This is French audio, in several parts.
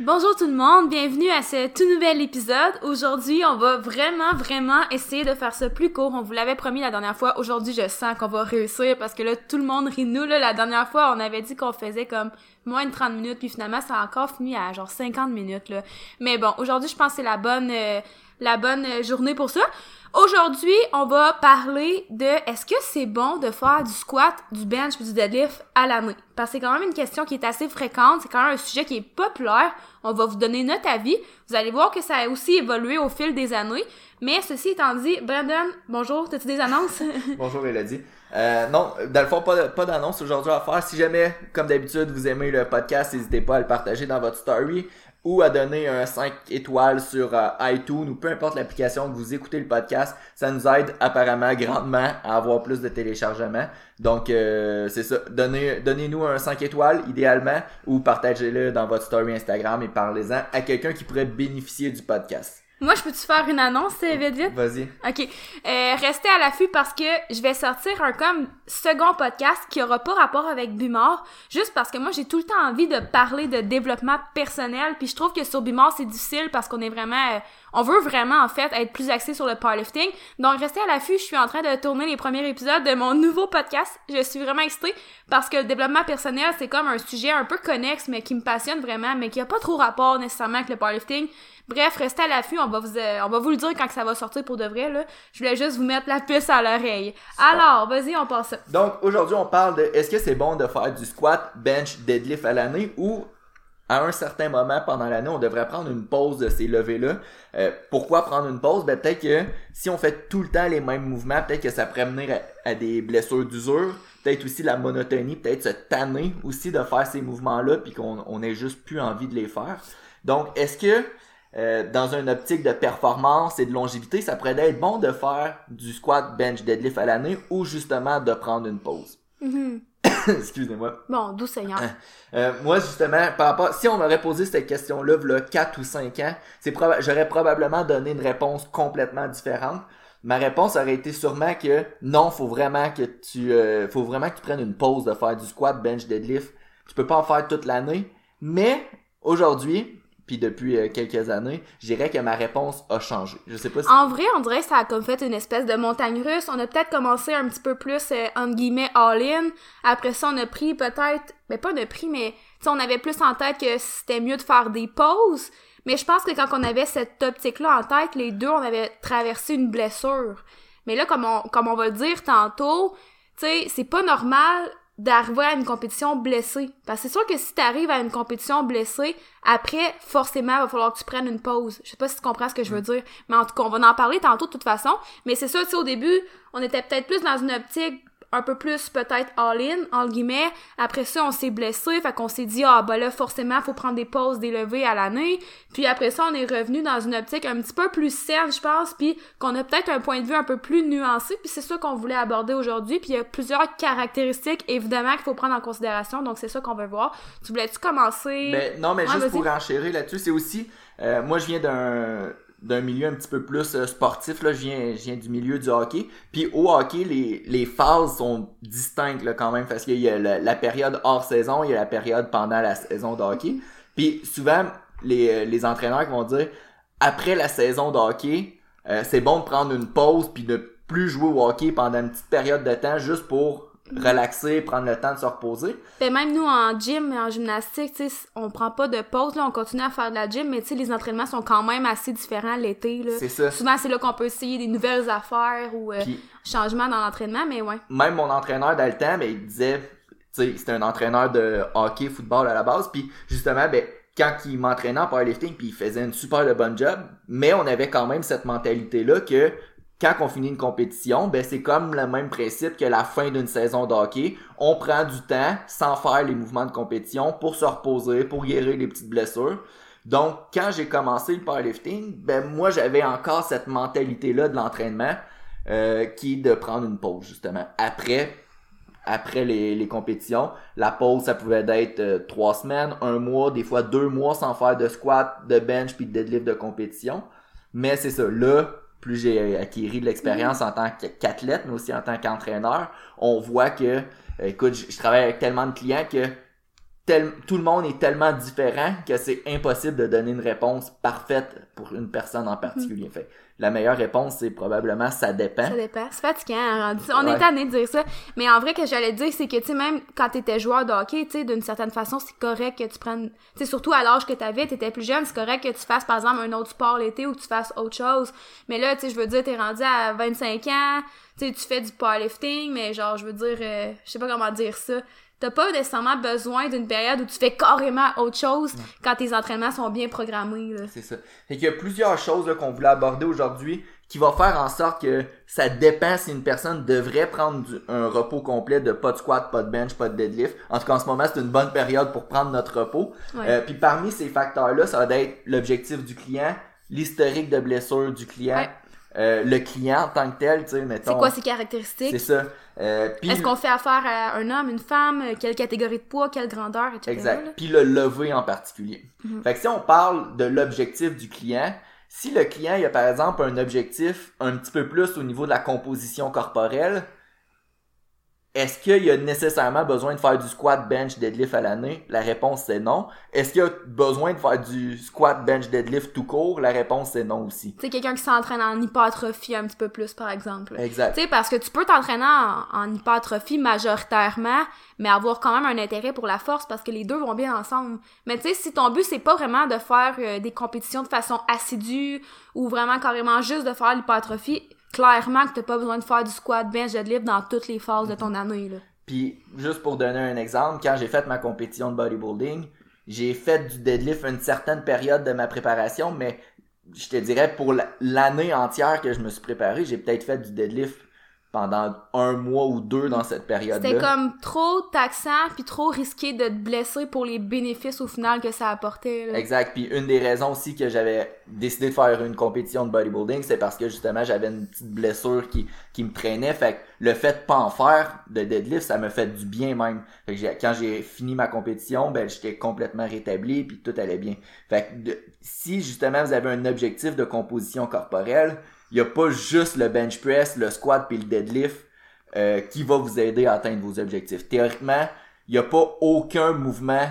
Bonjour tout le monde, bienvenue à ce tout nouvel épisode. Aujourd'hui, on va vraiment, vraiment essayer de faire ça plus court. On vous l'avait promis la dernière fois. Aujourd'hui, je sens qu'on va réussir parce que là, tout le monde rit nous. La dernière fois, on avait dit qu'on faisait comme moins de 30 minutes, puis finalement, ça a encore fini à genre 50 minutes. Là. Mais bon, aujourd'hui, je pense que c'est la bonne, euh, la bonne euh, journée pour ça. Aujourd'hui, on va parler de est-ce que c'est bon de faire du squat, du bench puis du deadlift à l'année? Parce que c'est quand même une question qui est assez fréquente, c'est quand même un sujet qui est populaire. On va vous donner notre avis. Vous allez voir que ça a aussi évolué au fil des années. Mais ceci étant dit, Brandon, bonjour, t'as-tu des annonces? Bonjour Elodie. Euh, non, dans le fond, pas, pas d'annonce aujourd'hui à faire. Si jamais, comme d'habitude, vous aimez le podcast, n'hésitez pas à le partager dans votre story ou à donner un 5 étoiles sur euh, iTunes ou peu importe l'application que vous écoutez le podcast. Ça nous aide apparemment grandement à avoir plus de téléchargements. Donc euh, c'est ça. Donnez, donnez-nous un 5 étoiles idéalement ou partagez-le dans votre story Instagram et parlez-en à quelqu'un qui pourrait bénéficier du podcast. Moi, je peux-tu faire une annonce, vite vite? Vas-y. OK. Euh, restez à l'affût parce que je vais sortir un comme second podcast qui aura pas rapport avec Bumor, juste parce que moi, j'ai tout le temps envie de parler de développement personnel, puis je trouve que sur Bumor, c'est difficile parce qu'on est vraiment... Euh, on veut vraiment, en fait, être plus axé sur le powerlifting. Donc, restez à l'affût, je suis en train de tourner les premiers épisodes de mon nouveau podcast. Je suis vraiment excitée parce que le développement personnel, c'est comme un sujet un peu connexe, mais qui me passionne vraiment, mais qui a pas trop rapport nécessairement avec le powerlifting. Bref, restez à l'affût, on va vous euh, on va vous le dire quand ça va sortir pour de vrai là. Je voulais juste vous mettre la puce à l'oreille. Alors, vas-y, on passe. Donc aujourd'hui, on parle de est-ce que c'est bon de faire du squat, bench, deadlift à l'année ou à un certain moment pendant l'année, on devrait prendre une pause de ces levées-là. Euh, pourquoi prendre une pause? Ben, peut-être que si on fait tout le temps les mêmes mouvements, peut-être que ça pourrait mener à, des blessures d'usure. Peut-être aussi la monotonie, peut-être se tanner aussi de faire ces mouvements-là, puis qu'on on ait juste plus envie de les faire. Donc, est-ce que euh, dans une optique de performance et de longévité, ça pourrait être bon de faire du squat, bench, deadlift à l'année ou justement de prendre une pause. Mm-hmm. Excusez-moi. Bon, d'où Seigneur. Hein. Euh, moi, justement, par rapport, si on m'aurait posé cette question-là, là, 4 ou 5 ans, c'est j'aurais probablement donné une réponse complètement différente. Ma réponse aurait été sûrement que non, faut vraiment que tu, euh, faut vraiment que tu prennes une pause de faire du squat, bench, deadlift. Tu peux pas en faire toute l'année. Mais, aujourd'hui, puis depuis euh, quelques années, je dirais que ma réponse a changé. Je sais pas si... En vrai, on dirait que ça a comme fait une espèce de montagne russe. On a peut-être commencé un petit peu plus, euh, entre guillemets, all-in. Après ça, on a pris peut-être... Mais pas de prix, mais... on avait plus en tête que c'était mieux de faire des pauses. Mais je pense que quand on avait cette optique-là en tête, les deux, on avait traversé une blessure. Mais là, comme on, comme on va le dire tantôt, tu sais, c'est pas normal d'arriver à une compétition blessée. Parce que c'est sûr que si t'arrives à une compétition blessée, après, forcément, il va falloir que tu prennes une pause. Je sais pas si tu comprends ce que je veux mm. dire. Mais en tout cas, on va en parler tantôt de toute façon. Mais c'est ça, tu sais, au début, on était peut-être plus dans une optique un peu plus peut-être all-in, en guillemets. Après ça, on s'est blessé, fait qu'on s'est dit, ah, bah là, forcément, faut prendre des pauses, des levées à l'année. Puis après ça, on est revenu dans une optique un petit peu plus saine, je pense, puis qu'on a peut-être un point de vue un peu plus nuancé, puis c'est ça qu'on voulait aborder aujourd'hui. Puis il y a plusieurs caractéristiques, évidemment, qu'il faut prendre en considération, donc c'est ça qu'on veut voir. Tu voulais-tu commencer? Ben, non, mais juste pour enchérir là-dessus, c'est aussi, euh, moi, je viens d'un d'un milieu un petit peu plus euh, sportif là. Je viens je viens du milieu du hockey. Puis au hockey les, les phases sont distinctes là, quand même parce qu'il y a la, période hors saison il y a la période pendant la saison de hockey. Puis souvent les, euh, les entraîneurs vont dire après la saison de hockey euh, c'est bon de prendre une pause puis de plus jouer au hockey pendant une petite période de temps juste pour relaxer, prendre le temps de se reposer. Ben même nous en gym, en gymnastique, tu sais, on prend pas de pause, là, on continue à faire de la gym, mais tu sais, les entraînements sont quand même assez différents l'été, là. C'est ça. Souvent, c'est là qu'on peut essayer des nouvelles affaires ou euh, changements dans l'entraînement, mais ouais. Même mon entraîneur temps, ben, il disait, tu sais, c'était un entraîneur de hockey, football à la base, puis justement, ben, quand il m'entraînait en powerlifting, puis il faisait une super de bonne job, mais on avait quand même cette mentalité-là que quand on finit une compétition, ben c'est comme le même principe que la fin d'une saison de hockey. On prend du temps sans faire les mouvements de compétition pour se reposer, pour guérir les petites blessures. Donc, quand j'ai commencé le powerlifting, ben moi j'avais encore cette mentalité-là de l'entraînement euh, qui est de prendre une pause justement après après les, les compétitions. La pause, ça pouvait être euh, trois semaines, un mois, des fois deux mois sans faire de squat, de bench puis de deadlift de compétition. Mais c'est ça, là, plus j'ai acquis de l'expérience mm. en tant qu'athlète, mais aussi en tant qu'entraîneur, on voit que, euh, écoute, je, travaille avec tellement de clients que tel- tout le monde est tellement différent que c'est impossible de donner une réponse parfaite pour une personne en particulier. Fait que la meilleure réponse, c'est probablement ça dépend. Ça dépend. C'est fatigant, hein, On Ouais. est tanné de dire ça. Mais en vrai, que j'allais dire, c'est que, tu sais, même quand t'étais joueur de hockey, tu sais, d'une certaine façon, c'est correct que tu prennes, tu sais, surtout à l'âge que t'avais, t'étais plus jeune, c'est correct que tu fasses, par exemple, un autre sport l'été ou que tu fasses autre chose. Mais là, tu sais, je veux dire, t'es rendu à 25 ans, tu sais, tu fais du powerlifting, mais genre, je veux dire, euh, je sais pas comment dire ça. T'as pas nécessairement besoin d'une période où tu fais carrément autre chose quand tes entraînements sont bien programmés. C'est ça. Fait qu'il y a plusieurs choses là, qu'on voulait aborder aujourd'hui qui va faire en sorte que ça dépend si une personne devrait prendre du- un repos complet de pas de squat, pas de bench, pas de deadlift. En tout cas, en ce moment, c'est une bonne période pour prendre notre repos. Ouais. Euh, puis parmi ces facteurs-là, ça va être l'objectif du client, l'historique de blessure du client, Ouais. Euh, le client en tant que tel, tu sais, mettons. C'est quoi ses caractéristiques? C'est ça. Euh, Est-ce qu'on fait affaire à un homme, une femme, euh, quelle catégorie de poids, quelle grandeur, etc. Exact. Puis le lever en particulier. Mhm. Fait que si on parle de l'objectif du client, si le client il a par exemple un objectif un petit peu plus au niveau de la composition corporelle, est-ce qu'il y a nécessairement besoin de faire du squat, bench, deadlift à l'année? La réponse c'est non. Est-ce qu'il y a besoin de faire du squat, bench, deadlift tout court? La réponse c'est non aussi. Sais, quelqu'un qui s'entraîne en hypertrophie un petit peu plus, par exemple. Exact. Tu sais, parce que tu peux t'entraîner en, en hypertrophie majoritairement, mais avoir quand même un intérêt pour la force parce que les deux vont bien ensemble. Mais tu sais, si ton but c'est pas vraiment de faire euh, des compétitions de façon assidue ou vraiment carrément juste de faire l'hypertrophie, clairement que t'as pas besoin de faire du squat, bench, deadlift dans toutes les phases de ton année, là. Puis, juste pour donner un exemple, quand j'ai fait ma compétition de bodybuilding, j'ai fait du deadlift une certaine période de ma préparation, mais je te dirais pour la- l'année entière que je me suis préparé, j'ai peut-être fait du deadlift pendant un mois ou deux dans cette C'était période-là. comme trop taxant puis trop risqué de te blesser pour les bénéfices au final que ça apportait, là. Exact. Puis une des raisons aussi que j'avais décidé de faire une compétition de bodybuilding, c'est parce que justement j'avais une petite blessure qui, qui me traînait. Fait que le fait de pas en faire de deadlift, ça me fait du bien même. Fait que j'ai- quand j'ai fini ma compétition, ben j'étais complètement rétabli puis tout allait bien. Fait que de- si justement vous avez un objectif de composition corporelle, il y a pas juste le bench press, le squat puis le deadlift euh, qui va vous aider à atteindre vos objectifs. Théoriquement, il y a pas aucun mouvement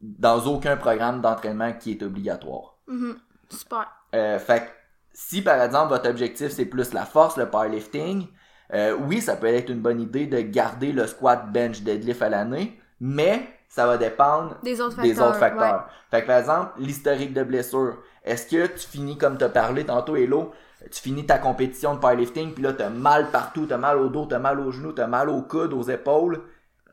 dans aucun programme d'entraînement qui est obligatoire. Mhm. Super. Euh, fait que si par exemple votre objectif c'est plus la force, le powerlifting, euh, oui, ça peut être une bonne idée de garder le squat, bench, deadlift à l'année, mais ça va dépendre Des autres facteurs. des autres facteurs. ouais. Fait que par exemple, l'historique de blessure. Est-ce que tu finis comme t'as parlé tantôt, Hello, tu finis ta compétition de powerlifting, puis là t'as mal partout, t'as mal au dos, t'as mal aux genoux, t'as mal aux coudes, aux épaules.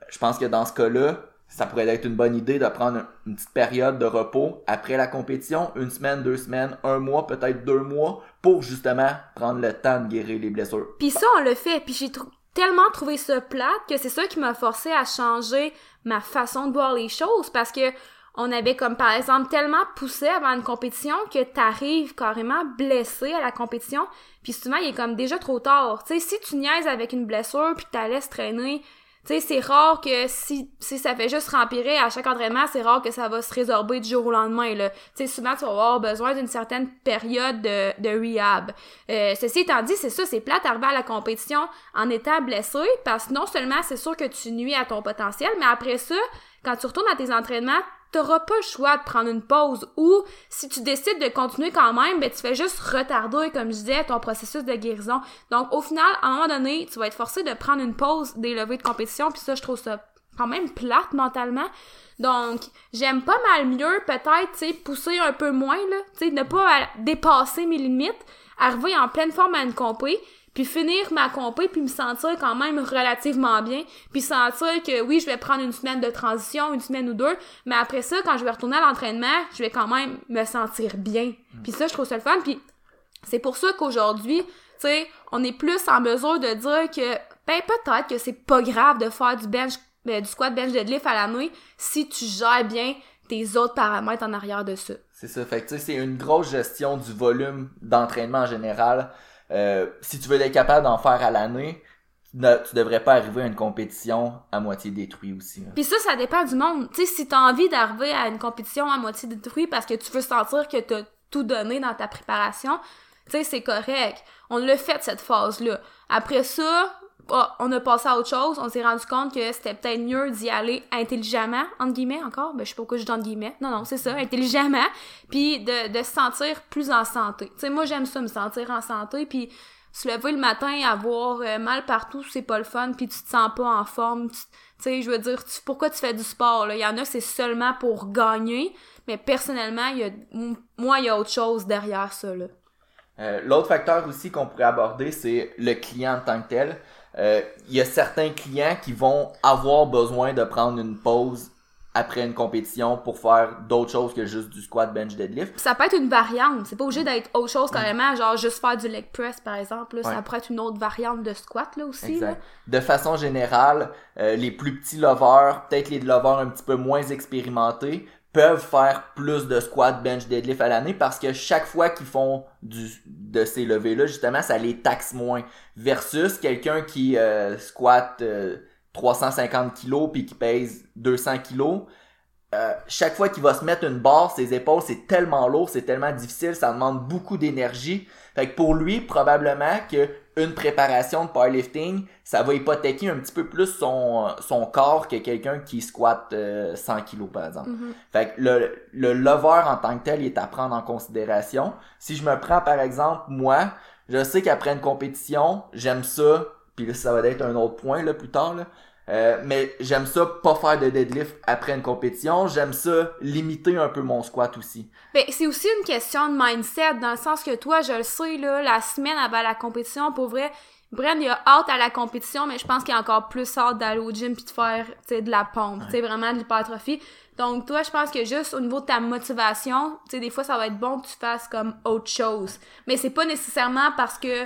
Je pense que dans ce cas-là, ça pourrait être une bonne idée de prendre une petite période de repos après la compétition, une semaine, deux semaines, un mois, peut-être deux mois, pour justement prendre le temps de guérir les blessures. Puis ça, on le fait. Puis j'ai tellement trouvé ça plate que c'est ça qui m'a forcé à changer ma façon de voir les choses parce que on avait comme par exemple tellement poussé avant une compétition que t'arrives carrément blessé à la compétition puis souvent il est comme déjà trop tard. Tu sais, si tu niaises avec une blessure puis tu la laisses traîner, tu sais, c'est rare que si, si ça fait juste rempirer à chaque entraînement, c'est rare que ça va se résorber du jour au lendemain, là. Tu sais, souvent, tu vas avoir besoin d'une certaine période de, de rehab. Euh, ceci étant dit, c'est ça, c'est plate d'arriver à la compétition en étant blessé, parce que non seulement c'est sûr que tu nuis à ton potentiel, mais après ça, quand tu retournes à tes entraînements, t'auras pas le choix de prendre une pause ou si tu décides de continuer quand même, ben tu fais juste retarder, comme je disais, ton processus de guérison. Donc au final, à un moment donné, tu vas être forcé de prendre une pause des levées de compétition, puis ça, je trouve ça quand même plate mentalement. Donc, j'aime pas mal mieux, peut-être, tu sais, pousser un peu moins, là, tu sais, ne pas euh, dépasser mes limites, arriver en pleine forme à une compé, puis finir ma compé, puis me sentir quand même relativement bien, puis sentir que oui, je vais prendre une semaine de transition, une semaine ou deux, mais après ça, quand je vais retourner à l'entraînement, je vais quand même me sentir bien. Puis ça, je trouve ça le fun, puis c'est pour ça qu'aujourd'hui, tu sais, on est plus en mesure de dire que, ben peut-être que c'est pas grave de faire du bench, ben, du squat bench deadlift à l'année si tu gères bien tes autres paramètres en arrière de ça. C'est ça. Fait que tu sais, c'est une grosse gestion du volume d'entraînement en général. Euh, si tu veux être capable d'en faire à l'année, tu ne- tu devrais pas arriver à une compétition à moitié détruit aussi. là. Puis ça, ça dépend du monde. Tu sais, si t'as envie d'arriver à une compétition à moitié détruite parce que tu veux sentir que t'as tout donné dans ta préparation, tu sais, c'est correct. On l'a fait, cette phase-là. Après ça, ah, on a passé à autre chose, on s'est rendu compte que c'était peut-être mieux d'y aller intelligemment, entre guillemets encore, ben je sais pas pourquoi je dis entre guillemets, non, non, c'est ça, intelligemment, puis de, de se sentir plus en santé. Tu sais, moi j'aime ça, me sentir en santé, puis se lever le matin, avoir euh, mal partout, c'est pas le fun, puis tu te sens pas en forme, tu sais, je veux dire, pourquoi tu fais du sport, là? Il y en a, c'est seulement pour gagner, mais personnellement, il y a, moi, il y a autre chose derrière ça, là. Euh, l'autre facteur aussi qu'on pourrait aborder, c'est le client en tant que tel. Euh, il y a certains clients qui vont avoir besoin de prendre une pause après une compétition pour faire d'autres choses que juste du squat, bench, deadlift. Ça peut être une variante. C'est pas obligé d'être autre chose carrément, genre juste faire du leg press par exemple. Ça pourrait être une autre variante de squat là aussi. Là. De façon générale, euh, les plus petits lovers, peut-être les lovers un petit peu moins expérimentés, peuvent faire plus de squat, bench, deadlift à l'année parce que chaque fois qu'ils font du, de ces levées-là, justement, ça les taxe moins. Versus quelqu'un qui euh, squatte 350 euh, kilos puis qui pèse 200 kilos, euh, chaque fois qu'il va se mettre une barre, ses épaules, c'est tellement lourd, c'est tellement difficile, ça demande beaucoup d'énergie. Fait que pour lui, probablement que une préparation de powerlifting, ça va hypothéquer un petit peu plus son, son corps que quelqu'un qui squatte 100 euh, kilos, par exemple. Mm-hmm. Fait que le, le lover en tant que tel, il est à prendre en considération. Si je me prends, par exemple, moi, je sais qu'après une compétition, j'aime ça, puis ça va être un autre point, là, plus tard, là, euh, mais j'aime ça pas faire de deadlift après une compétition. J'aime ça limiter un peu mon squat aussi. Ben, c'est aussi une question de mindset, dans le sens que toi, je le sais, là, la semaine avant la compétition, pour vrai, Bren, il a hâte à la compétition, mais je pense qu'il a encore plus hâte d'aller au gym puis de faire, tu de la pompe, tu sais, vraiment de l'hypertrophie. Donc, toi, je pense que juste au niveau de ta motivation, tu sais, des fois, ça va être bon que tu fasses comme autre chose. Mais c'est pas nécessairement parce que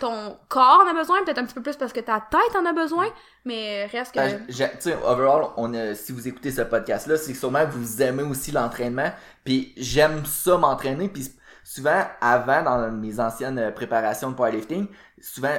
ton corps en a besoin, peut-être un petit peu plus parce que ta tête en a besoin, mais reste que... Ben, tu sais, overall, on si vous écoutez ce podcast-là, c'est sûrement que vous aimez aussi l'entraînement, puis j'aime ça m'entraîner, puis souvent, avant, dans mes anciennes préparations de powerlifting, souvent,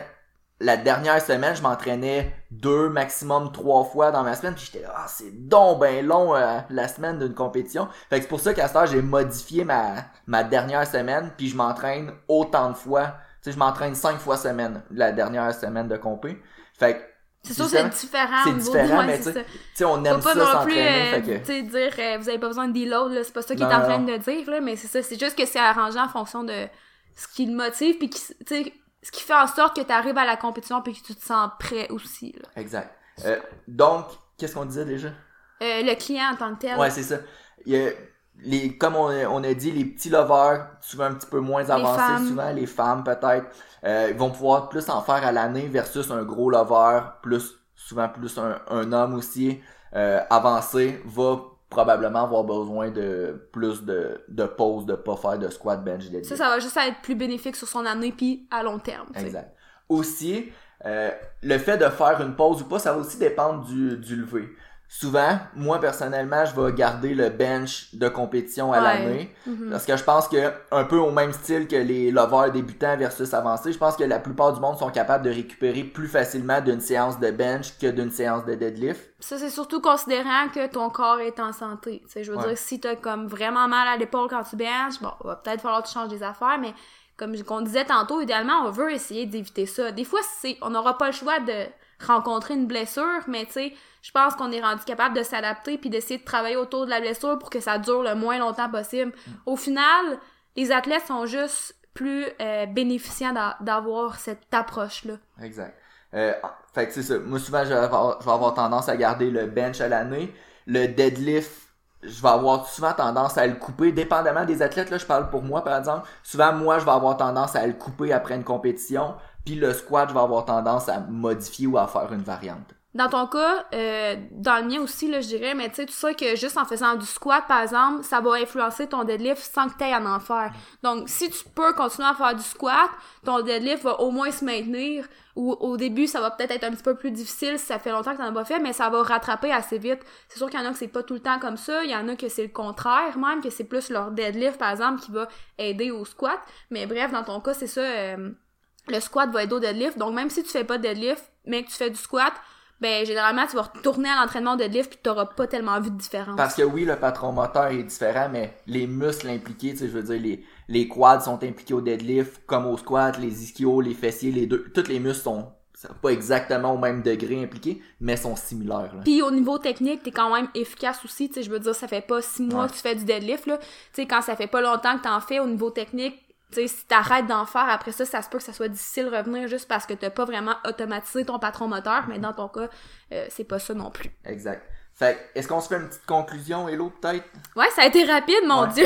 la dernière semaine, je m'entraînais deux, maximum trois fois dans ma semaine, puis j'étais ah, c'est donc ben long euh, la semaine d'une compétition. Fait que c'est pour ça qu'à ce temps, j'ai modifié ma, ma dernière semaine, puis je m'entraîne autant de fois sais, je m'entraîne cinq fois semaine, la dernière semaine de compé. Fait que, c'est sûr, c'est différent. C'est différent, mais tu sais, on aime ça s'entraîner. Euh. Tu sais, dire, euh, vous avez pas besoin de deload, c'est pas ça qu'il est en train de dire, là, mais c'est ça, c'est juste que c'est arrangé en fonction de ce qui le motive, puis qui, ce qui fait en sorte que tu arrives à la compétition puis que tu te sens prêt aussi, là. Exact. Euh, donc, qu'est-ce qu'on disait déjà? Euh, le client en tant que tel. Ouais, c'est ça. Il les, comme on, on, a dit, les petits lovers, souvent un petit peu moins avancés, souvent les femmes peut-être, euh, ils vont pouvoir plus en faire à l'année versus un gros lover, plus souvent plus un, un homme aussi euh, avancé va probablement avoir besoin de plus de, de pauses, de pas faire de squat bench Ça, ça va juste être plus bénéfique sur son année puis à long terme. Exact. Aussi, euh, le fait de faire une pause ou pas, ça va aussi dépendre du, du lever souvent, moi personnellement, je vais garder le bench de compétition à l'année. Mm-hmm. Parce que je pense que, un peu au même style que les lovers débutants versus avancés, je pense que la plupart du monde sont capables de récupérer plus facilement d'une séance de bench que d'une séance de deadlift. Ça, c'est surtout considérant que ton corps est en santé. sais je veux dire, si t'as comme vraiment mal à l'épaule quand tu benches, bon, va peut-être falloir que tu changes des affaires, mais comme on disait tantôt, idéalement, on veut essayer d'éviter ça. Des fois, c'est, on n'aura pas le choix de rencontrer une blessure, mais tu sais, je pense qu'on est rendu capable de s'adapter puis d'essayer de travailler autour de la blessure pour que ça dure le moins longtemps possible. Au final, les athlètes sont juste plus euh, bénéficiants d'avoir cette approche-là. Exact. Euh, fait que c'est ça. Moi, souvent, je vais, avoir, je vais avoir tendance à garder le bench à l'année. Le deadlift, je vais avoir souvent tendance à le couper, dépendamment des athlètes, là, je parle pour moi, par exemple. Souvent, moi, je vais avoir tendance à le couper après une compétition. Puis le squat, je vais avoir tendance à modifier ou à faire une variante. Dans ton cas, euh, dans le mien aussi, là, je dirais, mais tu sais, tu sais que juste en faisant du squat, par exemple, ça va influencer ton deadlift sans que tu aies à en faire. Donc, si tu peux continuer à faire du squat, ton deadlift va au moins se maintenir. Ou au début, ça va peut-être être un petit peu plus difficile si ça fait longtemps que tu n'en as pas fait, mais ça va rattraper assez vite. C'est sûr qu'il y en a que c'est pas tout le temps comme ça. Il y en a que c'est le contraire, même, que c'est plus leur deadlift, par exemple, qui va aider au squat. Mais bref, dans ton cas, c'est ça. Euh, le squat va aider au deadlift. Donc, même si tu fais pas de deadlift, mais que tu fais du squat, ben généralement tu vas retourner à l'entraînement de lift puis t'auras pas tellement vu de différence. Parce que oui, le patron moteur est différent, mais les muscles impliqués, tu sais, je veux dire, les, les quads sont impliqués au deadlift, comme au squat, les ischios, les fessiers, les deux, tous les muscles sont pas exactement au même degré impliqués, mais sont similaires. Là. Puis au niveau technique, t'es quand même efficace aussi, tu sais, je veux dire, ça fait pas six mois Ouais. que tu fais du deadlift, là. Tu sais, quand ça fait pas longtemps que t'en fais au niveau technique, sais, si t'arrêtes d'en faire, après ça, ça se peut que ça soit difficile de revenir juste parce que t'as pas vraiment automatisé ton patron moteur, mais dans ton cas, euh, c'est pas ça non plus. Exact. Fait que, est-ce qu'on se fait une petite conclusion, Hello, peut-être? Ouais, ça a été rapide, mon Ouais. dieu!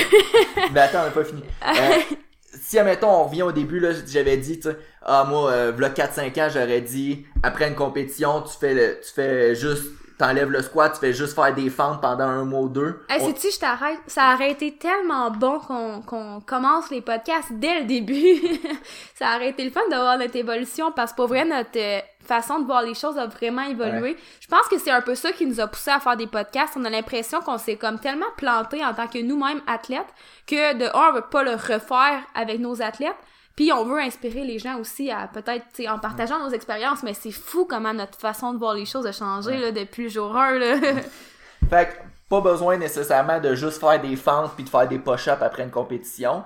Mais attends, on n'a pas fini. Euh, si, admettons, on revient au début, là, j'avais dit, tu ah, moi, euh, v'là 4-5 ans, j'aurais dit, après une compétition, tu fais le, tu fais juste, t'enlèves le squat, tu fais juste faire des fentes pendant un mois ou deux. Hey, On- sais-tu, je t'arrête. Ça aurait été tellement bon qu'on qu'on commence les podcasts dès le début. ça aurait été le fun de voir notre évolution parce que pour vrai, notre euh, façon de voir les choses a vraiment évolué. Je pense que c'est un peu ça qui nous a poussé à faire des podcasts. On a l'impression qu'on s'est comme tellement planté en tant que nous-mêmes athlètes que de un, on veut pas le refaire avec nos athlètes. Puis on veut inspirer les gens aussi à peut-être, en partageant nos expériences, mais c'est fou comment notre façon de voir les choses a changé là, depuis le jour 1. Là. Fait que, pas besoin nécessairement de juste faire des fentes puis de faire des push-ups après une compétition.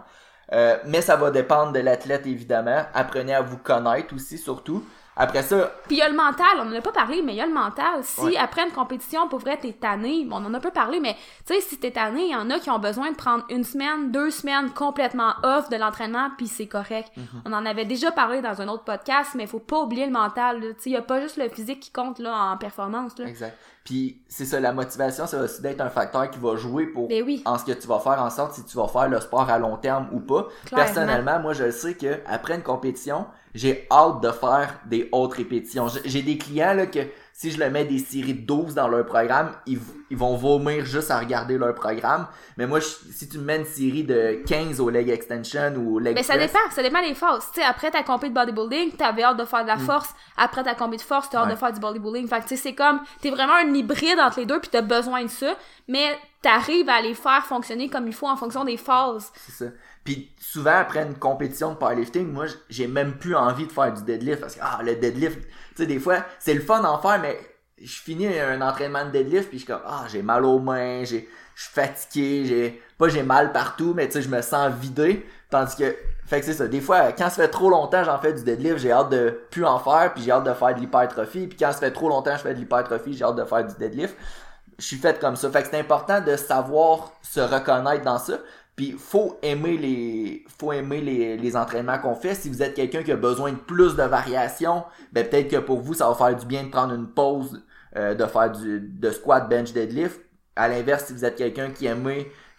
Euh, mais ça va dépendre de l'athlète, évidemment. Apprenez à vous connaître aussi, surtout. Après ça, Puis il y a le mental, on en a pas parlé, mais il y a le mental. Si Ouais. après une compétition, pour vrai, t'es tanné, bon, on en a pas parlé, mais tu sais, si t'es tanné, il y en a qui ont besoin de prendre une semaine, deux semaines complètement off de l'entraînement, puis c'est correct. On en avait déjà parlé dans un autre podcast, mais faut pas oublier le mental. Tu sais, il y a pas juste le physique qui compte là en performance. Là. Exact. Puis c'est ça, la motivation, ça va aussi d'être un facteur qui va jouer pour Ben oui. en ce que tu vas faire en sorte si tu vas faire le sport à long terme ou pas. Clairement. Personnellement, moi je le sais que après une compétition, j'ai hâte de faire des autres répétitions. J'ai des clients là que si je leur mets des séries de 12 dans leur programme, ils, ils vont vomir juste à regarder leur programme. Mais moi, je- si tu me mets une série de 15 au leg extension ou au leg Mais ça dépend, ça dépend des phases. Tu sais, après ta compé de bodybuilding, t'avais hâte de faire de la force. Après ta compé de force, t'as hâte Mm. Ouais. de faire du bodybuilding. Fait que tu sais, c'est comme, t'es vraiment un hybride entre les deux puis t'as besoin de ça. Mais t'arrives à les faire fonctionner comme il faut en fonction des phases. C'est ça. Puis souvent après une compétition de powerlifting, moi j'ai même plus envie de faire du deadlift parce que ah le deadlift, sais des fois c'est le fun d'en faire mais je finis un entraînement de deadlift puis je suis comme ah j'ai mal aux mains, j'ai je suis fatigué, j'ai pas j'ai mal partout mais tu sais je me sens vidé tandis que fait que c'est ça des fois quand ça fait trop longtemps j'en fais du deadlift, j'ai hâte de plus en faire puis j'ai hâte de faire de l'hypertrophie puis quand ça fait trop longtemps je fais de l'hypertrophie, j'ai hâte de faire du deadlift. Je suis fait comme ça. Fait que c'est important de savoir se reconnaître dans ça. Puis faut aimer les faut aimer les, les entraînements qu'on fait. Si vous êtes quelqu'un qui a besoin de plus de variations, ben peut-être que pour vous ça va faire du bien de prendre une pause euh, de faire du de squat, bench, deadlift. À l'inverse, si vous êtes quelqu'un qui aime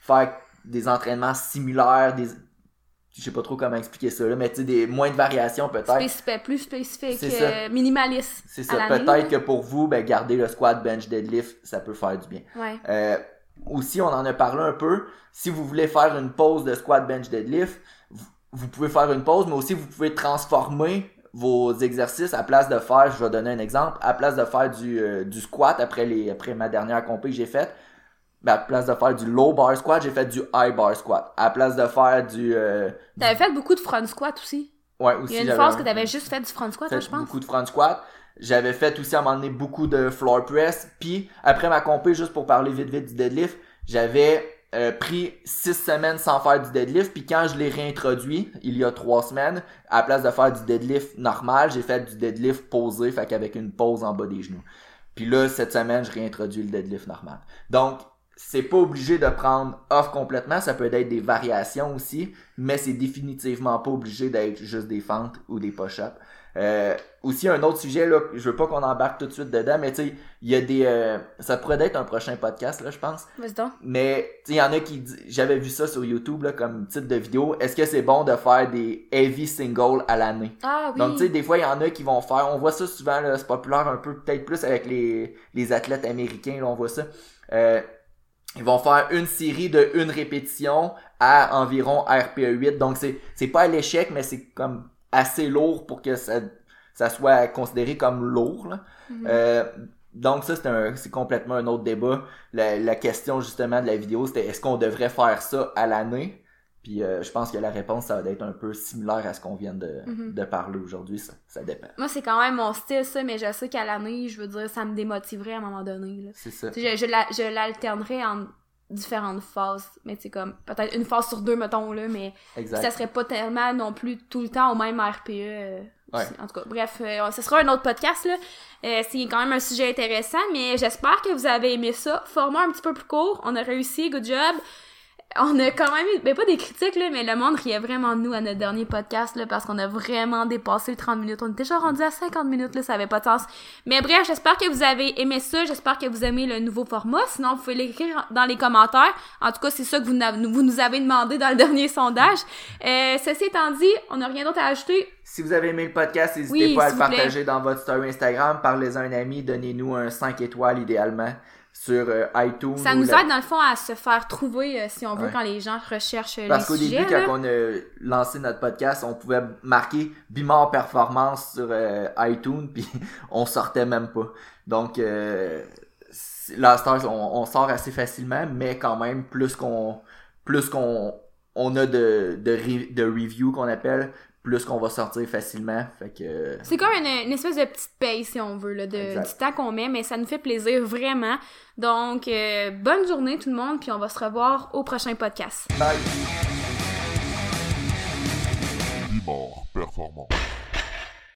faire des entraînements similaires, des je sais pas trop comment expliquer ça là, mais tu sais des moins de variations peut-être. Spécifique, plus spécifique, euh, minimaliste. C'est ça. Peut-être que pour vous, ben garder le squat, bench, deadlift, ça peut faire du bien. Ouais. Euh, aussi, on en a parlé un peu. Si vous voulez faire une pause de squat, bench, deadlift, vous, vous pouvez faire une pause, mais aussi vous pouvez transformer vos exercices à place de faire, je vais donner un exemple, à place de faire du, euh, du squat après les après ma dernière compé que j'ai faite, ben, à place de faire du low bar squat, j'ai fait du high bar squat. À place de faire du euh, T'avais fait beaucoup de front squat aussi. ouais Il aussi y a une phase que t'avais juste fait du front squat, fait je pense. beaucoup de front squat. J'avais fait aussi à un moment donné beaucoup de floor press. Puis après ma compé, juste pour parler vite vite du deadlift, j'avais euh, pris six semaines sans faire du deadlift. Puis quand je l'ai réintroduit, il y a trois semaines, à la place de faire du deadlift normal, j'ai fait du deadlift posé, fait qu'avec une pause en bas des genoux. Puis là, cette semaine, je réintroduis le deadlift normal. Donc, c'est pas obligé de prendre off complètement, ça peut être des variations aussi, mais c'est définitivement pas obligé d'être juste des fentes ou des push-ups. Euh, aussi un autre sujet là, je veux pas qu'on embarque tout de suite dedans, mais tu sais, il y a des, euh, ça pourrait être un prochain podcast là, je pense. Donc. Mais tu sais, il y en a qui, j'avais vu ça sur YouTube là comme titre de vidéo. Est-ce que c'est bon de faire des heavy singles à l'année? Ah oui. Donc, tu sais, des fois, il y en a qui vont faire, on voit ça souvent, là, c'est populaire un peu, peut-être plus avec les, les athlètes américains, là, on voit ça. Euh, ils vont faire une série de une répétition à environ RPE 8. Donc, c'est, c'est pas à l'échec, mais c'est comme assez lourd pour que ça, ça soit considéré comme lourd, là. Mhm. Euh, donc ça, c'est complètement un autre débat. La, la question justement de la vidéo, c'était est-ce qu'on devrait faire ça à l'année? Puis euh, je pense que la réponse, ça va être un peu similaire à ce qu'on vient de, Mhm. de parler aujourd'hui. Ça, ça dépend. Moi, c'est quand même mon style, ça, mais je sais qu'à l'année, je veux dire, ça me démotiverait à un moment donné. Là. C'est ça. Je, la- je l'alternerais en différentes phases. Mais c'est comme, peut-être une phase sur deux, mettons, là, mais Exact. ça serait pas tellement non plus tout le temps au même RPE euh, Ouais. En tout cas, bref, euh, ce sera un autre podcast, là. Euh, c'est quand même un sujet intéressant, mais j'espère que vous avez aimé ça. Format un petit peu plus court, on a réussi, good job. On a quand même eu, ben pas des critiques, là, mais le monde riait vraiment de nous à notre dernier podcast, là, parce qu'on a vraiment dépassé le 30 minutes. On était déjà rendu à 50 minutes, là, ça avait pas de sens. Mais bref, j'espère que vous avez aimé ça, j'espère que vous aimez le nouveau format. Sinon, vous pouvez l'écrire dans les commentaires. En tout cas, c'est ça que vous, vous nous avez demandé dans le dernier sondage. Euh, ceci étant dit, on n'a rien d'autre à ajouter. Si vous avez aimé le podcast, n'hésitez Oui, pas à le plaît. partager dans votre story Instagram. Parlez-en à un ami, donnez-nous un 5 étoiles idéalement sur euh, iTunes. Ça ou nous la- aide dans le fond à se faire trouver, euh, si on veut, Ouais. quand les gens recherchent Parce qu'au début, là. quand on a lancé notre podcast, on pouvait marquer Bimor Performance sur euh, iTunes, puis on sortait même pas. Donc, là, on, on sort assez facilement, mais quand même, plus qu'on plus qu'on on a de, de, re- de reviews qu'on appelle, plus qu'on va sortir facilement. Fait que... C'est comme une, une espèce de petite paye, si on veut, là, de, du temps qu'on met, mais ça nous fait plaisir vraiment. Donc, euh, bonne journée tout le monde, puis on va se revoir au prochain podcast. Bye!